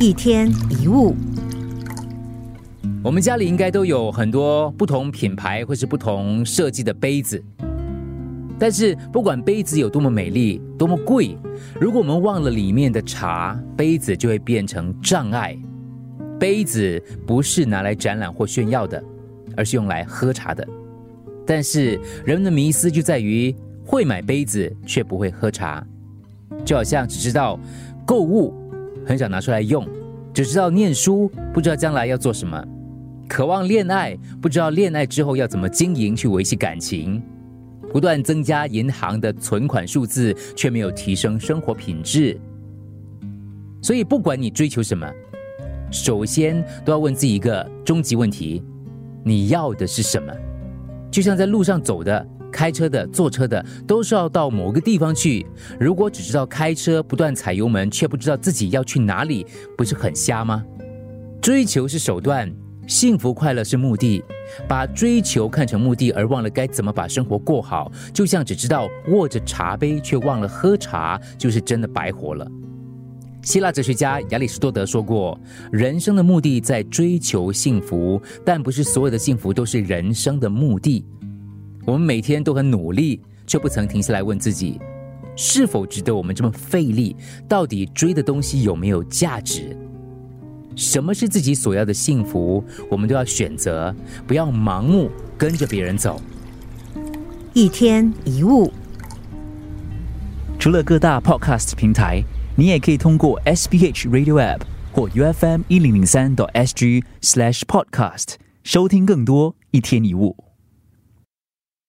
一天一物，我们家里应该都有很多不同品牌或是不同设计的杯子，但是不管杯子有多么美丽、多么贵，如果我们忘了里面的茶，杯子就会变成障碍。杯子不是拿来展览或炫耀的，而是用来喝茶的。但是人们的迷思就在于会买杯子却不会喝茶，就好像只知道购物。很少拿出来用，只知道念书，不知道将来要做什么；渴望恋爱，不知道恋爱之后要怎么经营去维系感情；不断增加银行的存款数字，却没有提升生活品质。所以，不管你追求什么，首先都要问自己一个终极问题：你要的是什么？就像在路上走的。开车的、坐车的，都是要到某个地方去。如果只知道开车，不断踩油门，却不知道自己要去哪里，不是很瞎吗？追求是手段，幸福快乐是目的。把追求看成目的，而忘了该怎么把生活过好，就像只知道握着茶杯，却忘了喝茶，就是真的白活了。希腊哲学家亚里士多德说过：“人生的目的在追求幸福，但不是所有的幸福都是人生的目的。”我们每天都很努力，却不曾停下来问自己，是否值得我们这么费力？到底追的东西有没有价值？什么是自己所要的幸福？我们都要选择，不要盲目跟着别人走。一天一物，除了各大 Podcast 平台，你也可以通过 SBH Radio App 或 UFM 一零零三 SG Slash Podcast 收听更多一天一物。